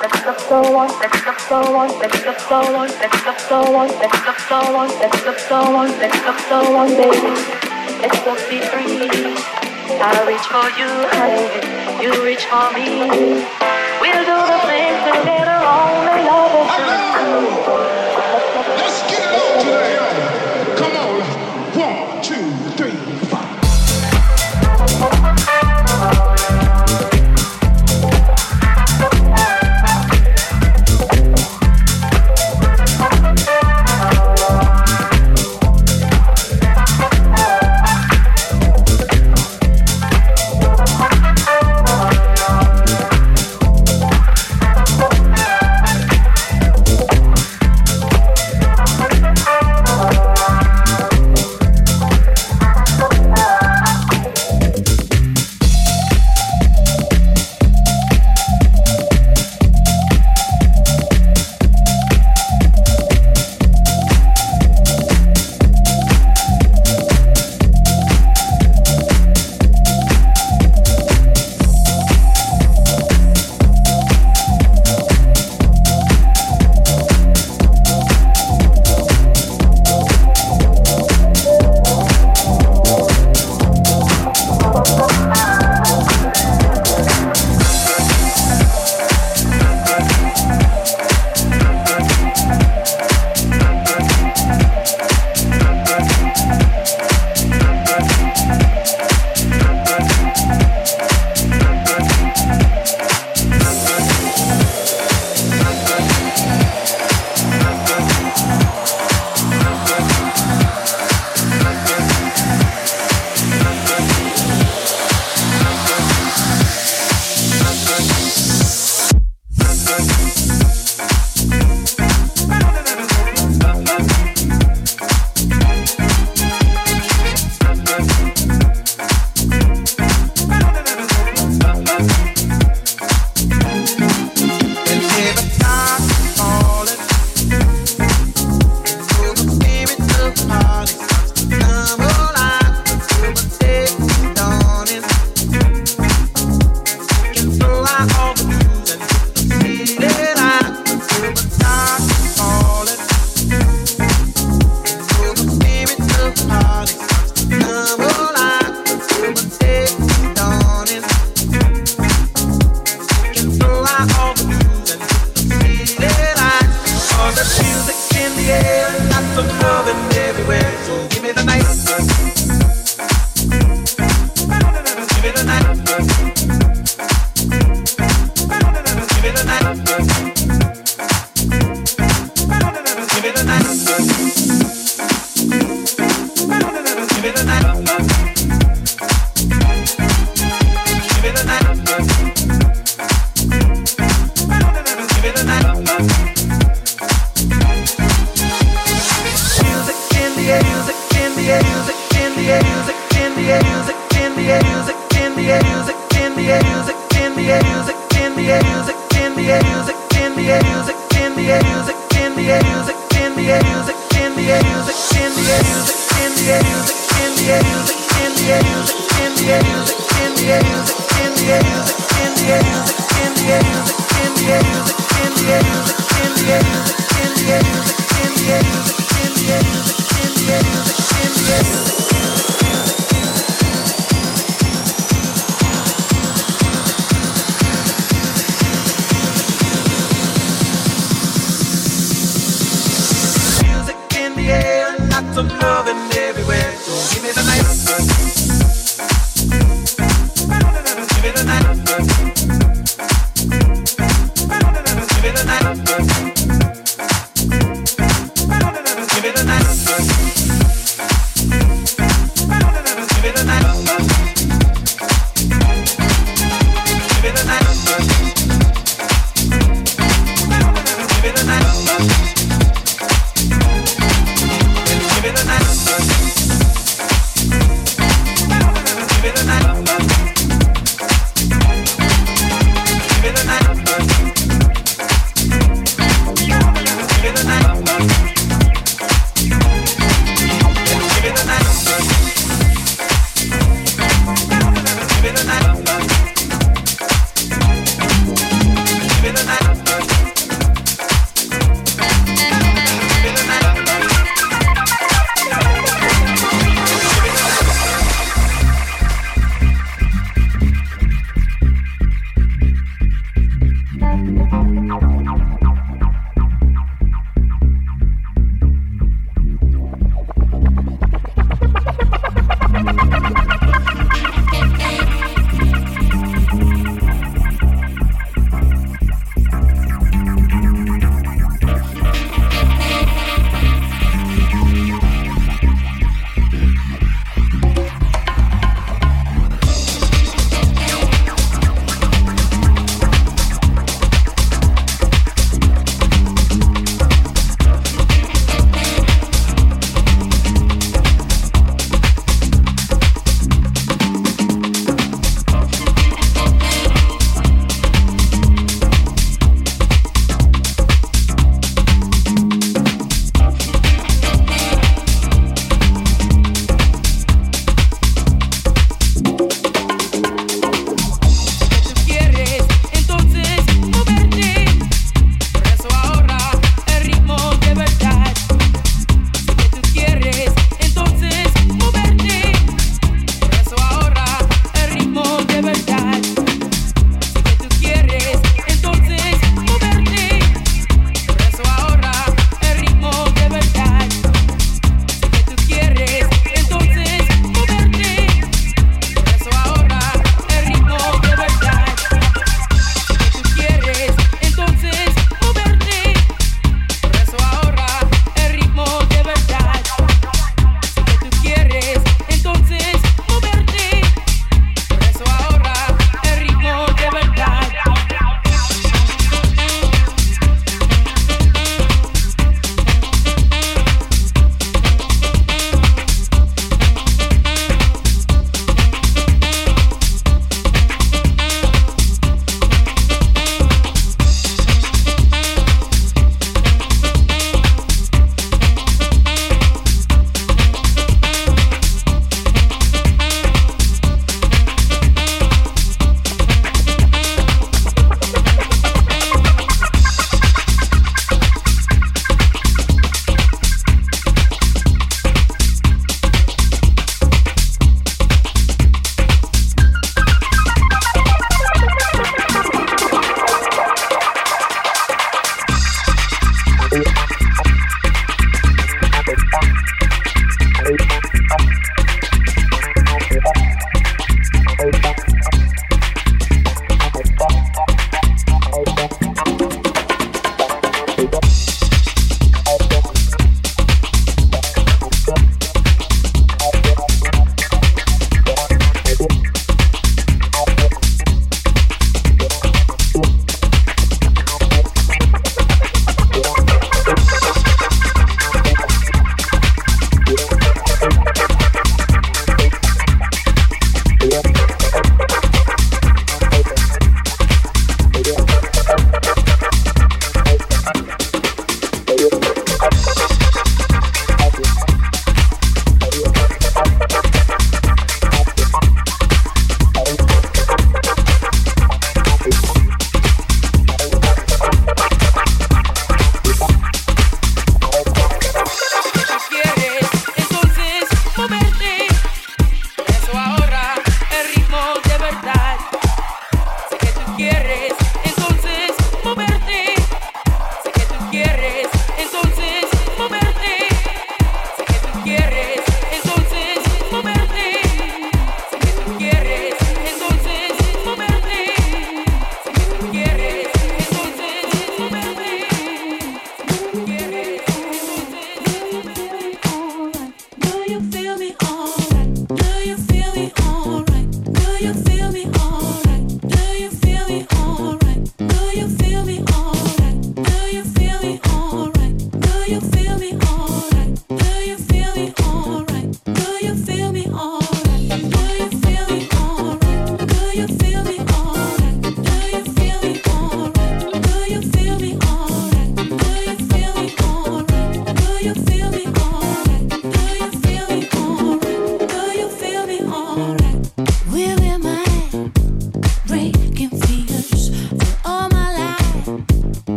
let's up so on, let's up so on, let's up so on, let's up so on, let's up let's up let's up baby. Let's both be free. I reach for you, you reach for me. We'll do the things together only love us. Let's get it. Give me the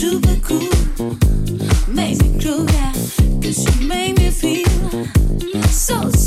super cool, amazing crew, yeah. Cause you made me feel so.